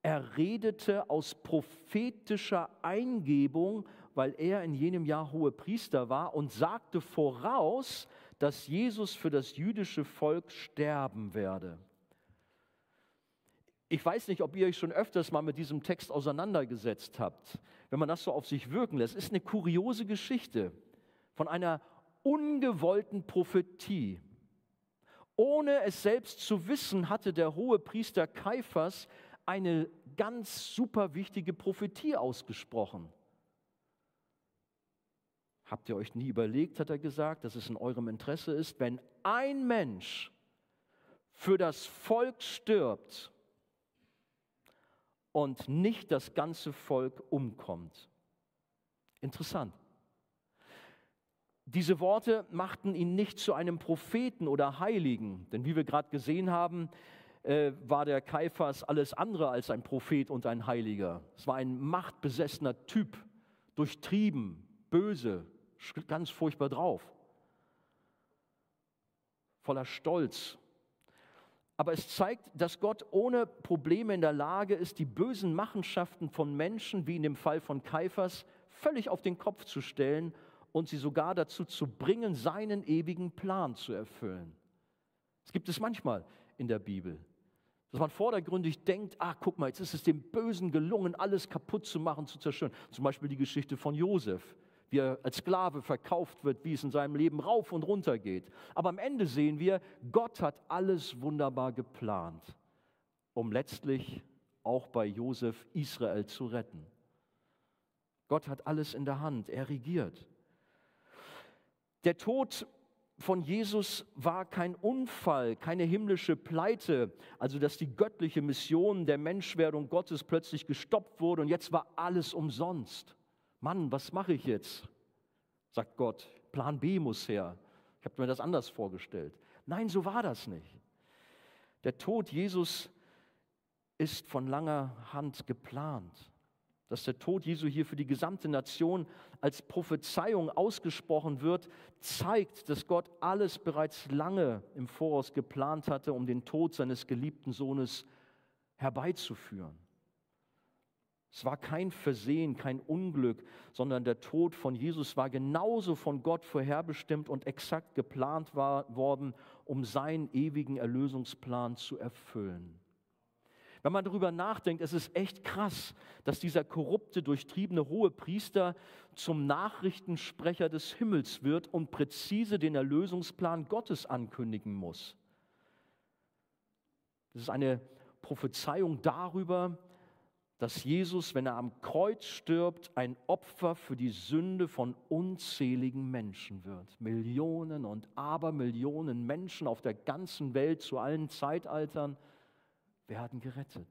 er redete aus prophetischer Eingebung, weil er in jenem Jahr hohe Priester war und sagte voraus, dass Jesus für das jüdische Volk sterben werde. Ich weiß nicht, ob ihr euch schon öfters mal mit diesem Text auseinandergesetzt habt. Wenn man das so auf sich wirken lässt, ist eine kuriose Geschichte von einer ungewollten Prophetie. Ohne es selbst zu wissen, hatte der hohe Priester Kaiphas eine ganz super wichtige Prophetie ausgesprochen. Habt ihr euch nie überlegt, hat er gesagt, dass es in eurem Interesse ist, wenn ein Mensch für das Volk stirbt, und nicht das ganze Volk umkommt. Interessant. Diese Worte machten ihn nicht zu einem Propheten oder Heiligen, denn wie wir gerade gesehen haben, äh, war der Kaiphas alles andere als ein Prophet und ein Heiliger. Es war ein machtbesessener Typ, durchtrieben, böse, ganz furchtbar drauf, voller Stolz aber es zeigt, dass Gott ohne Probleme in der Lage ist, die bösen Machenschaften von Menschen, wie in dem Fall von Kaiphas, völlig auf den Kopf zu stellen und sie sogar dazu zu bringen, seinen ewigen Plan zu erfüllen. Das gibt es manchmal in der Bibel. Dass man vordergründig denkt, ah, guck mal, jetzt ist es dem Bösen gelungen, alles kaputt zu machen, zu zerstören. Zum Beispiel die Geschichte von Josef wie er als Sklave verkauft wird, wie es in seinem Leben rauf und runter geht. Aber am Ende sehen wir, Gott hat alles wunderbar geplant, um letztlich auch bei Josef Israel zu retten. Gott hat alles in der Hand, er regiert. Der Tod von Jesus war kein Unfall, keine himmlische Pleite, also dass die göttliche Mission der Menschwerdung Gottes plötzlich gestoppt wurde und jetzt war alles umsonst. Mann, was mache ich jetzt? Sagt Gott, Plan B muss her. Ich habe mir das anders vorgestellt. Nein, so war das nicht. Der Tod Jesus ist von langer Hand geplant. Dass der Tod Jesu hier für die gesamte Nation als Prophezeiung ausgesprochen wird, zeigt, dass Gott alles bereits lange im Voraus geplant hatte, um den Tod seines geliebten Sohnes herbeizuführen. Es war kein Versehen, kein Unglück, sondern der Tod von Jesus war genauso von Gott vorherbestimmt und exakt geplant war, worden, um seinen ewigen Erlösungsplan zu erfüllen. Wenn man darüber nachdenkt, es ist echt krass, dass dieser korrupte, durchtriebene hohe Priester zum Nachrichtensprecher des Himmels wird und präzise den Erlösungsplan Gottes ankündigen muss. Das ist eine Prophezeiung darüber, dass Jesus, wenn er am Kreuz stirbt, ein Opfer für die Sünde von unzähligen Menschen wird. Millionen und Abermillionen Menschen auf der ganzen Welt zu allen Zeitaltern werden gerettet.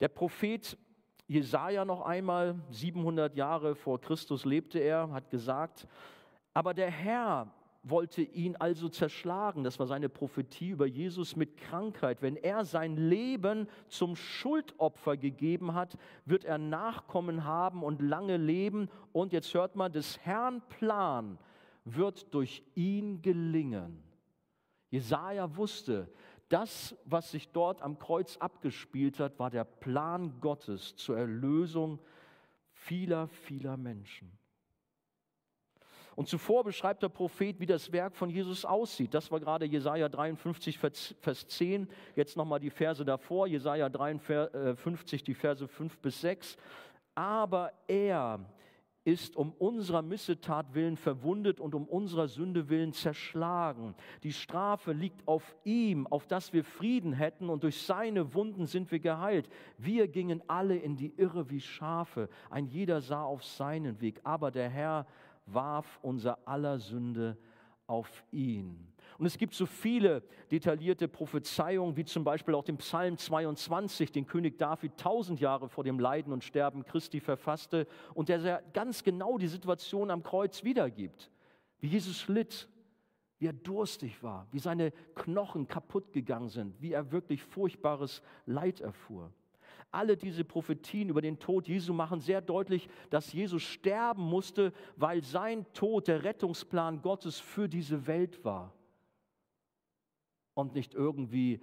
Der Prophet Jesaja noch einmal, 700 Jahre vor Christus lebte er, hat gesagt: Aber der Herr wollte ihn also zerschlagen. Das war seine Prophetie über Jesus mit Krankheit. Wenn er sein Leben zum Schuldopfer gegeben hat, wird er Nachkommen haben und lange leben. Und jetzt hört man, des Herrn Plan wird durch ihn gelingen. Jesaja wusste, das, was sich dort am Kreuz abgespielt hat, war der Plan Gottes zur Erlösung vieler, vieler Menschen. Und zuvor beschreibt der Prophet, wie das Werk von Jesus aussieht. Das war gerade Jesaja 53, Vers 10. Jetzt nochmal die Verse davor, Jesaja 53, die Verse 5 bis 6. Aber er, ist um unserer Missetat willen verwundet und um unserer Sünde willen zerschlagen. Die Strafe liegt auf ihm, auf dass wir Frieden hätten und durch seine Wunden sind wir geheilt. Wir gingen alle in die Irre wie Schafe, ein jeder sah auf seinen Weg, aber der Herr warf unser aller Sünde auf ihn. Und es gibt so viele detaillierte Prophezeiungen, wie zum Beispiel auch den Psalm 22, den König David tausend Jahre vor dem Leiden und Sterben Christi verfasste und der ganz genau die Situation am Kreuz wiedergibt. Wie Jesus litt, wie er durstig war, wie seine Knochen kaputt gegangen sind, wie er wirklich furchtbares Leid erfuhr. Alle diese Prophetien über den Tod Jesu machen sehr deutlich, dass Jesus sterben musste, weil sein Tod der Rettungsplan Gottes für diese Welt war und nicht irgendwie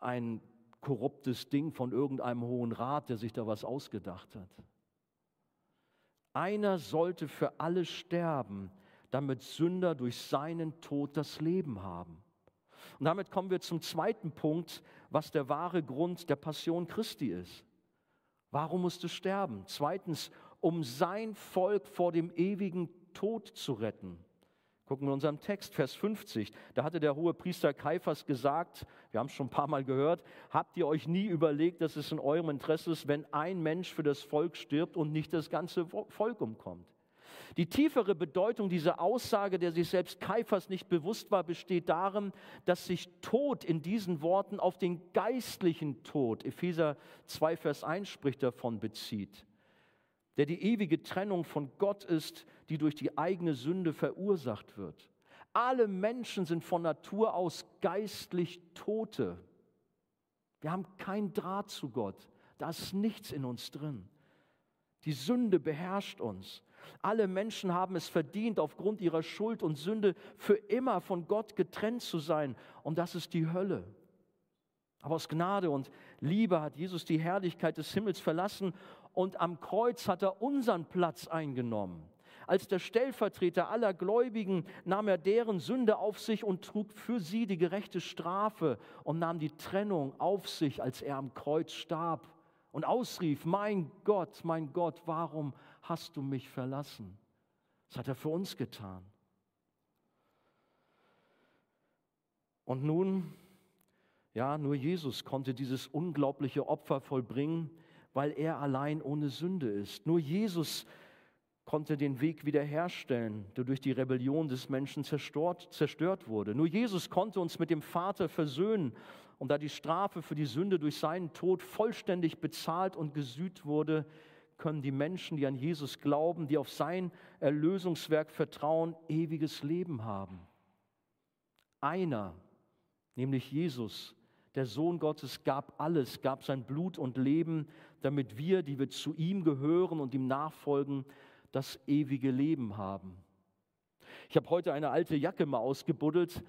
ein korruptes Ding von irgendeinem hohen Rat, der sich da was ausgedacht hat. Einer sollte für alle sterben, damit Sünder durch seinen Tod das Leben haben. Und damit kommen wir zum zweiten Punkt, was der wahre Grund der Passion Christi ist. Warum musste sterben? Zweitens, um sein Volk vor dem ewigen Tod zu retten. Gucken wir in unserem Text, Vers 50. Da hatte der hohe Priester Kaiphas gesagt, wir haben es schon ein paar Mal gehört, habt ihr euch nie überlegt, dass es in eurem Interesse ist, wenn ein Mensch für das Volk stirbt und nicht das ganze Volk umkommt? Die tiefere Bedeutung dieser Aussage, der sich selbst Kaiphas nicht bewusst war, besteht darin, dass sich Tod in diesen Worten auf den geistlichen Tod, Epheser 2, Vers 1 spricht davon, bezieht, der die ewige Trennung von Gott ist, die durch die eigene Sünde verursacht wird. Alle Menschen sind von Natur aus geistlich Tote. Wir haben keinen Draht zu Gott. Da ist nichts in uns drin. Die Sünde beherrscht uns. Alle Menschen haben es verdient, aufgrund ihrer Schuld und Sünde für immer von Gott getrennt zu sein. Und das ist die Hölle. Aber aus Gnade und Liebe hat Jesus die Herrlichkeit des Himmels verlassen und am Kreuz hat er unseren Platz eingenommen. Als der Stellvertreter aller Gläubigen nahm er deren Sünde auf sich und trug für sie die gerechte Strafe und nahm die Trennung auf sich, als er am Kreuz starb und ausrief, mein Gott, mein Gott, warum hast du mich verlassen? Das hat er für uns getan. Und nun, ja, nur Jesus konnte dieses unglaubliche Opfer vollbringen, weil er allein ohne Sünde ist. Nur Jesus konnte den Weg wiederherstellen, der durch die Rebellion des Menschen zerstört, zerstört wurde. Nur Jesus konnte uns mit dem Vater versöhnen und da die Strafe für die Sünde durch seinen Tod vollständig bezahlt und gesühnt wurde, können die Menschen, die an Jesus glauben, die auf sein Erlösungswerk vertrauen, ewiges Leben haben. Einer, nämlich Jesus, der Sohn Gottes, gab alles, gab sein Blut und Leben, damit wir, die wir zu ihm gehören und ihm nachfolgen, das ewige Leben haben. Ich habe heute eine alte Jacke mal ausgebuddelt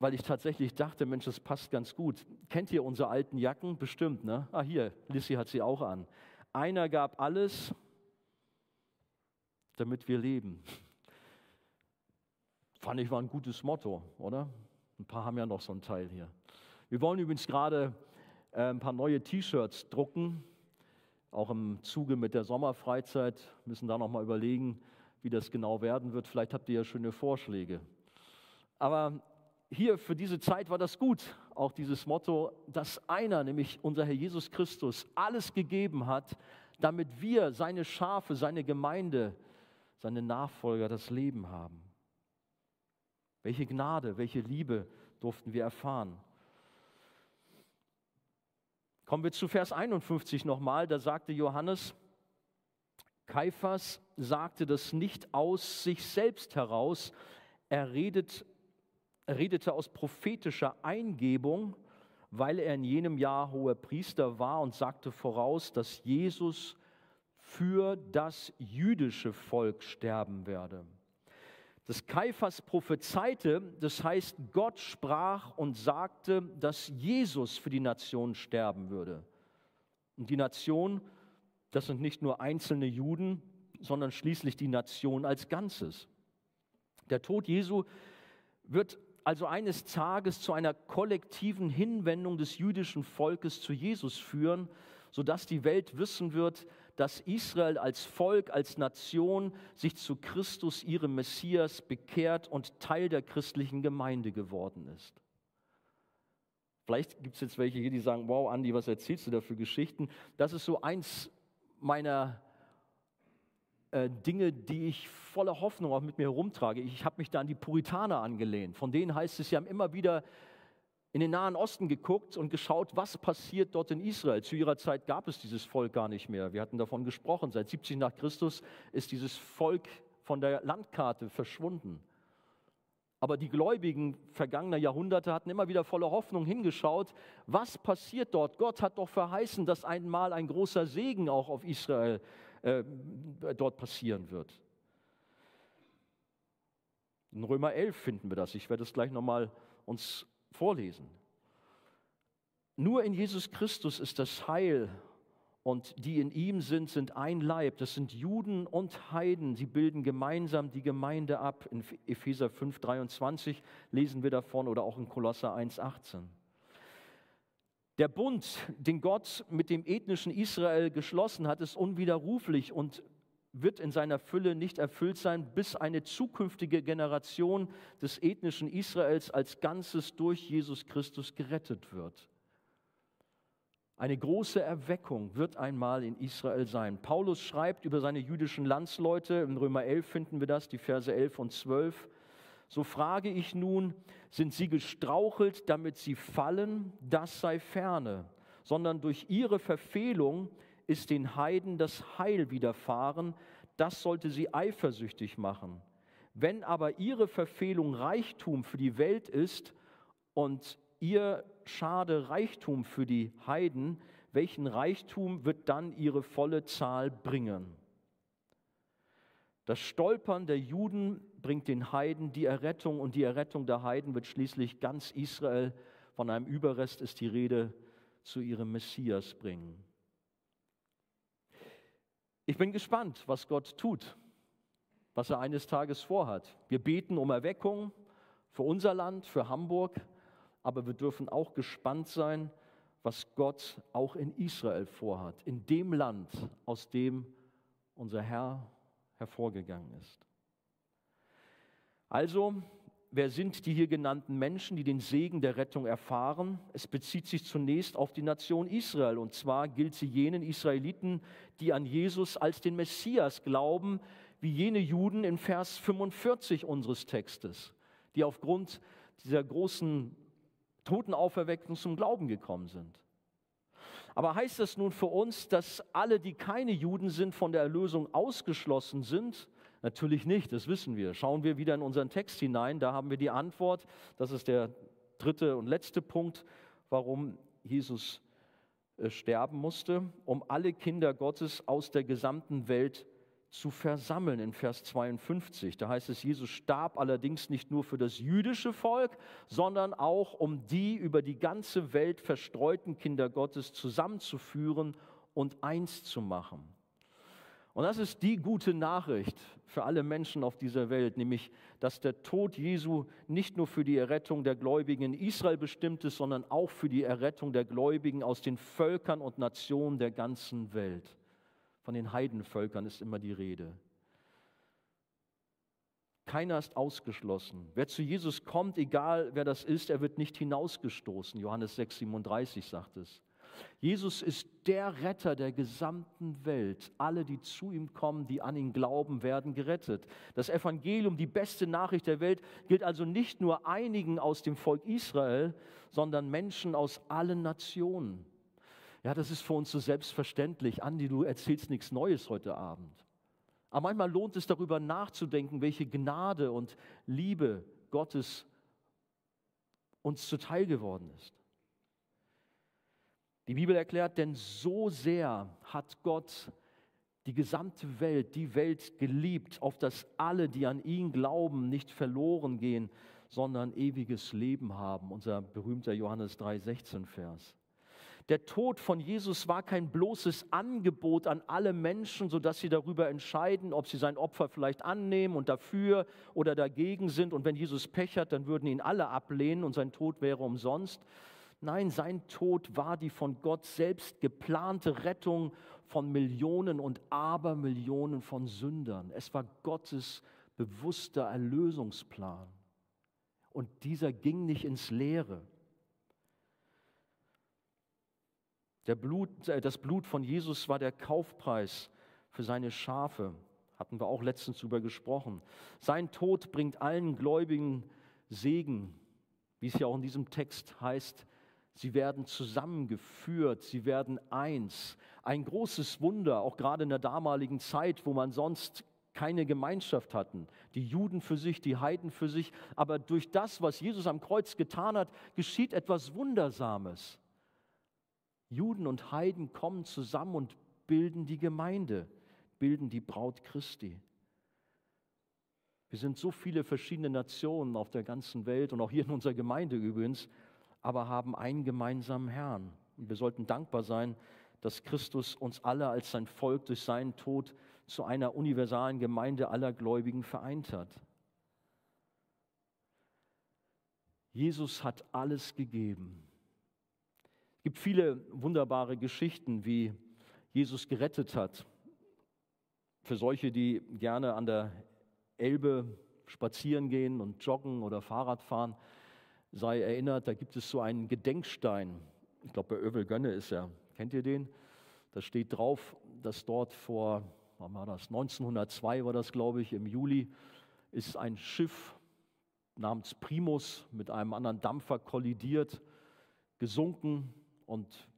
weil ich tatsächlich dachte, Mensch, das passt ganz gut. Kennt ihr unsere alten Jacken? Bestimmt, ne? Ah, hier, Lissy hat sie auch an. Einer gab alles, damit wir leben. Fand ich war ein gutes Motto, oder? Ein paar haben ja noch so ein Teil hier. Wir wollen übrigens gerade äh, ein paar neue T-Shirts drucken, auch im Zuge mit der Sommerfreizeit. Müssen da noch mal überlegen, wie das genau werden wird. Vielleicht habt ihr ja schöne Vorschläge. Aber hier für diese Zeit war das gut, auch dieses Motto, dass einer, nämlich unser Herr Jesus Christus, alles gegeben hat, damit wir, seine Schafe, seine Gemeinde, seine Nachfolger das Leben haben. Welche Gnade, welche Liebe durften wir erfahren. Kommen wir zu Vers 51 nochmal, da sagte Johannes, Kaiphas sagte das nicht aus sich selbst heraus, er, redet, er redete aus prophetischer Eingebung, weil er in jenem Jahr hoher Priester war und sagte voraus, dass Jesus für das jüdische Volk sterben werde. Das Kaiphas prophezeite, das heißt, Gott sprach und sagte, dass Jesus für die Nation sterben würde. Und die Nation, das sind nicht nur einzelne Juden, sondern schließlich die Nation als Ganzes. Der Tod Jesu wird also eines Tages zu einer kollektiven Hinwendung des jüdischen Volkes zu Jesus führen, sodass die Welt wissen wird, dass Israel als Volk, als Nation sich zu Christus, ihrem Messias, bekehrt und Teil der christlichen Gemeinde geworden ist. Vielleicht gibt es jetzt welche hier, die sagen, wow, Andi, was erzählst du da für Geschichten? Das ist so eins meiner Dinge, die ich voller Hoffnung auch mit mir herumtrage. Ich habe mich da an die Puritaner angelehnt. Von denen heißt es, sie haben immer wieder in den Nahen Osten geguckt und geschaut, was passiert dort in Israel. Zu ihrer Zeit gab es dieses Volk gar nicht mehr. Wir hatten davon gesprochen. Seit 70 nach Christus ist dieses Volk von der Landkarte verschwunden. Aber die Gläubigen vergangener Jahrhunderte hatten immer wieder voller Hoffnung hingeschaut, was passiert dort. Gott hat doch verheißen, dass einmal ein großer Segen auch auf Israel äh, dort passieren wird. In Römer 11 finden wir das. Ich werde es gleich nochmal uns vorlesen. Nur in Jesus Christus ist das Heil und die in ihm sind, sind ein Leib. Das sind Juden und Heiden. Sie bilden gemeinsam die Gemeinde ab. In Epheser 5, 23 lesen wir davon oder auch in Kolosser 1, 18. Der Bund, den Gott mit dem ethnischen Israel geschlossen hat, ist unwiderruflich und wird in seiner Fülle nicht erfüllt sein, bis eine zukünftige Generation des ethnischen Israels als Ganzes durch Jesus Christus gerettet wird. Eine große Erweckung wird einmal in Israel sein. Paulus schreibt über seine jüdischen Landsleute, in Römer 11 finden wir das, die Verse 11 und 12. So frage ich nun, sind sie gestrauchelt, damit sie fallen? Das sei ferne, sondern durch ihre Verfehlung ist den Heiden das Heil widerfahren, das sollte sie eifersüchtig machen. Wenn aber ihre Verfehlung Reichtum für die Welt ist und ihr Schade Reichtum für die Heiden, welchen Reichtum wird dann ihre volle Zahl bringen? Das Stolpern der Juden bringt den Heiden die Errettung und die Errettung der Heiden wird schließlich ganz Israel, von einem Überrest ist die Rede, zu ihrem Messias bringen. Ich bin gespannt, was Gott tut, was er eines Tages vorhat. Wir beten um Erweckung für unser Land, für Hamburg, aber wir dürfen auch gespannt sein, was Gott auch in Israel vorhat, in dem Land, aus dem unser Herr hervorgegangen ist. Also wer sind die hier genannten Menschen, die den Segen der Rettung erfahren? Es bezieht sich zunächst auf die Nation Israel. Und zwar gilt sie jenen Israeliten, die an Jesus als den Messias glauben, wie jene Juden in Vers 45 unseres Textes, die aufgrund dieser großen Totenauferweckung zum Glauben gekommen sind. Aber heißt das nun für uns, dass alle, die keine Juden sind, von der Erlösung ausgeschlossen sind? Natürlich nicht, das wissen wir. Schauen wir wieder in unseren Text hinein, da haben wir die Antwort. Das ist der dritte und letzte Punkt, warum Jesus äh, sterben musste, um alle Kinder Gottes aus der gesamten Welt zu versammeln in Vers 52. Da heißt es, Jesus starb allerdings nicht nur für das jüdische Volk, sondern auch um die über die ganze Welt verstreuten Kinder Gottes zusammenzuführen und eins zu machen. Und das ist die gute Nachricht für alle Menschen auf dieser Welt, nämlich, dass der Tod Jesu nicht nur für die Errettung der Gläubigen in Israel bestimmt ist, sondern auch für die Errettung der Gläubigen aus den Völkern und Nationen der ganzen Welt. Von den Heidenvölkern ist immer die Rede. Keiner ist ausgeschlossen. Wer zu Jesus kommt, egal wer das ist, er wird nicht hinausgestoßen. Johannes 6, 37 sagt es. Jesus ist der Retter der gesamten Welt. Alle, die zu ihm kommen, die an ihn glauben, werden gerettet. Das Evangelium, die beste Nachricht der Welt, gilt also nicht nur einigen aus dem Volk Israel, sondern Menschen aus allen Nationen. Ja, das ist für uns so selbstverständlich. Andi, du erzählst nichts Neues heute Abend. Aber manchmal lohnt es darüber nachzudenken, welche Gnade und Liebe Gottes uns zuteil geworden ist. Die Bibel erklärt, denn so sehr hat Gott die gesamte Welt, die Welt geliebt, auf dass alle, die an ihn glauben, nicht verloren gehen, sondern ewiges Leben haben. Unser berühmter Johannes 3,16 Vers. Der Tod von Jesus war kein bloßes Angebot an alle Menschen, sodass sie darüber entscheiden, ob sie sein Opfer vielleicht annehmen und dafür oder dagegen sind. Und wenn Jesus Pech hat, dann würden ihn alle ablehnen und sein Tod wäre umsonst. Nein, sein Tod war die von Gott selbst geplante Rettung von Millionen und Abermillionen von Sündern. Es war Gottes bewusster Erlösungsplan. Und dieser ging nicht ins Leere. Der Blut, äh, das Blut von Jesus war der Kaufpreis für seine Schafe. Hatten wir auch letztens darüber gesprochen. Sein Tod bringt allen Gläubigen Segen, wie es ja auch in diesem Text heißt. Sie werden zusammengeführt, sie werden eins. Ein großes Wunder, auch gerade in der damaligen Zeit, wo man sonst keine Gemeinschaft hatten. Die Juden für sich, die Heiden für sich. Aber durch das, was Jesus am Kreuz getan hat, geschieht etwas Wundersames. Juden und Heiden kommen zusammen und bilden die Gemeinde, bilden die Braut Christi. Wir sind so viele verschiedene Nationen auf der ganzen Welt und auch hier in unserer Gemeinde übrigens, aber haben einen gemeinsamen Herrn. Und wir sollten dankbar sein, dass Christus uns alle als sein Volk durch seinen Tod zu einer universalen Gemeinde aller Gläubigen vereint hat. Jesus hat alles gegeben. Es gibt viele wunderbare Geschichten, wie Jesus gerettet hat. Für solche, die gerne an der Elbe spazieren gehen und joggen oder Fahrrad fahren, sei erinnert, da gibt es so einen Gedenkstein. Ich glaube, bei Övel Gönne ist er. Kennt ihr den? Da steht drauf, dass dort vor, wann war das? 1902 war das, glaube ich, im Juli, ist ein Schiff namens Primus mit einem anderen Dampfer kollidiert, gesunken und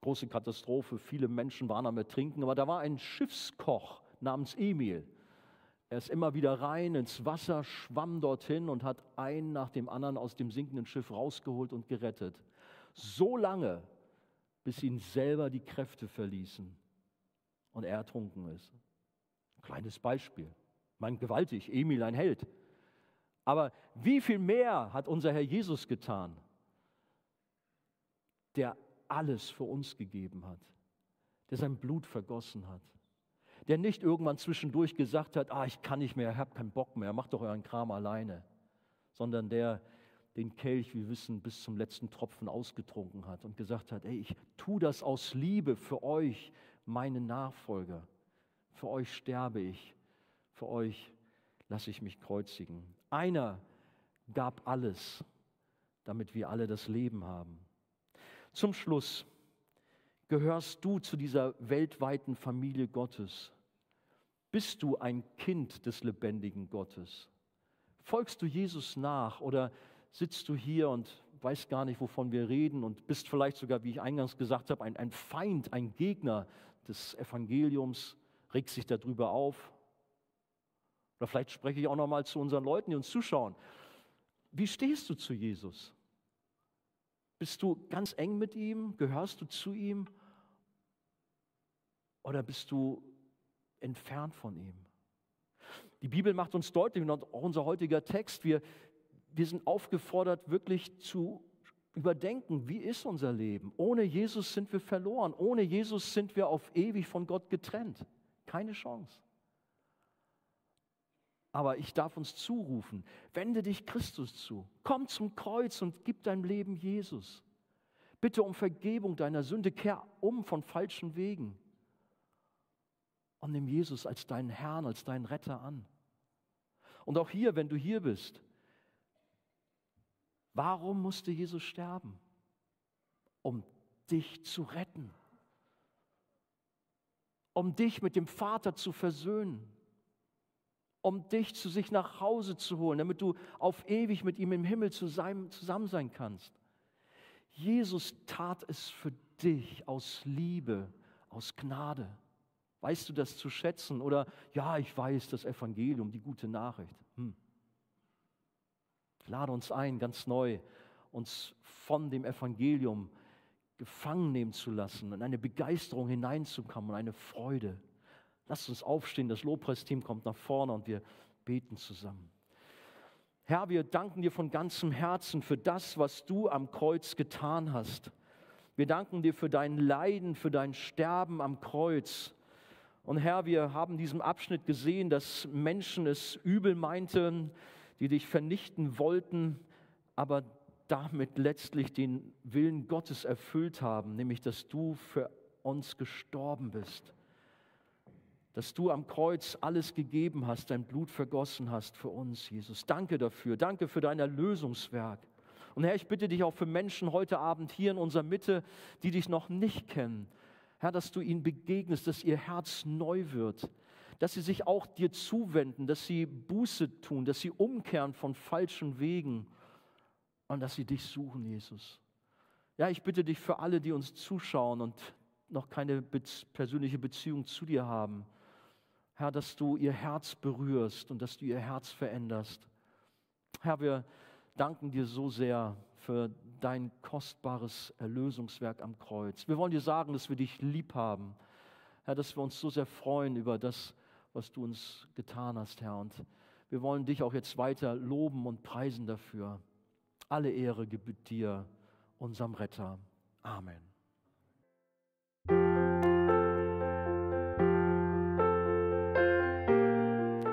große Katastrophe, viele Menschen waren am Ertrinken, aber da war ein Schiffskoch namens Emil. Er ist immer wieder rein ins Wasser, schwamm dorthin und hat einen nach dem anderen aus dem sinkenden Schiff rausgeholt und gerettet. So lange, bis ihn selber die Kräfte verließen und er ertrunken ist. kleines Beispiel. Mein gewaltig, Emil ein Held. Aber wie viel mehr hat unser Herr Jesus getan? Der alles für uns gegeben hat, der sein Blut vergossen hat, der nicht irgendwann zwischendurch gesagt hat, ah, ich kann nicht mehr, ich habe keinen Bock mehr, macht doch euren Kram alleine, sondern der den Kelch, wir wissen, bis zum letzten Tropfen ausgetrunken hat und gesagt hat, ey, ich tue das aus Liebe für euch, meine Nachfolger. Für euch sterbe ich, für euch lasse ich mich kreuzigen. Einer gab alles, damit wir alle das Leben haben. Zum Schluss gehörst du zu dieser weltweiten Familie Gottes. Bist du ein Kind des lebendigen Gottes? Folgst du Jesus nach oder sitzt du hier und weißt gar nicht, wovon wir reden und bist vielleicht sogar, wie ich eingangs gesagt habe, ein, ein Feind, ein Gegner des Evangeliums, regst sich darüber auf? Oder vielleicht spreche ich auch noch mal zu unseren Leuten, die uns zuschauen. Wie stehst du zu Jesus? Bist du ganz eng mit ihm? Gehörst du zu ihm? Oder bist du entfernt von ihm. Die Bibel macht uns deutlich, und auch unser heutiger Text, wir, wir sind aufgefordert, wirklich zu überdenken, wie ist unser Leben? Ohne Jesus sind wir verloren. Ohne Jesus sind wir auf ewig von Gott getrennt. Keine Chance. Aber ich darf uns zurufen, wende dich Christus zu. Komm zum Kreuz und gib dein Leben Jesus. Bitte um Vergebung deiner Sünde, kehr um von falschen Wegen und nimm Jesus als deinen Herrn, als deinen Retter an. Und auch hier, wenn du hier bist, warum musste Jesus sterben? Um dich zu retten, um dich mit dem Vater zu versöhnen um dich zu sich nach Hause zu holen, damit du auf ewig mit ihm im Himmel zusammen sein kannst. Jesus tat es für dich aus Liebe, aus Gnade. Weißt du das zu schätzen? Oder ja, ich weiß das Evangelium, die gute Nachricht. Hm. Ich lade uns ein, ganz neu, uns von dem Evangelium gefangen nehmen zu lassen, in eine Begeisterung hineinzukommen, eine Freude. Lasst uns aufstehen, das Lobpreisteam kommt nach vorne und wir beten zusammen. Herr, wir danken dir von ganzem Herzen für das, was du am Kreuz getan hast. Wir danken dir für dein Leiden, für dein Sterben am Kreuz. Und Herr, wir haben diesen Abschnitt gesehen, dass Menschen es übel meinten, die dich vernichten wollten, aber damit letztlich den Willen Gottes erfüllt haben, nämlich dass du für uns gestorben bist dass du am Kreuz alles gegeben hast, dein Blut vergossen hast für uns, Jesus. Danke dafür. Danke für dein Erlösungswerk. Und Herr, ich bitte dich auch für Menschen heute Abend hier in unserer Mitte, die dich noch nicht kennen. Herr, dass du ihnen begegnest, dass ihr Herz neu wird, dass sie sich auch dir zuwenden, dass sie Buße tun, dass sie umkehren von falschen Wegen und dass sie dich suchen, Jesus. Ja, ich bitte dich für alle, die uns zuschauen und noch keine persönliche Beziehung zu dir haben. Herr, dass du ihr Herz berührst und dass du ihr Herz veränderst. Herr, wir danken dir so sehr für dein kostbares Erlösungswerk am Kreuz. Wir wollen dir sagen, dass wir dich lieb haben. Herr, dass wir uns so sehr freuen über das, was du uns getan hast, Herr. Und wir wollen dich auch jetzt weiter loben und preisen dafür. Alle Ehre gebührt dir, unserem Retter. Amen.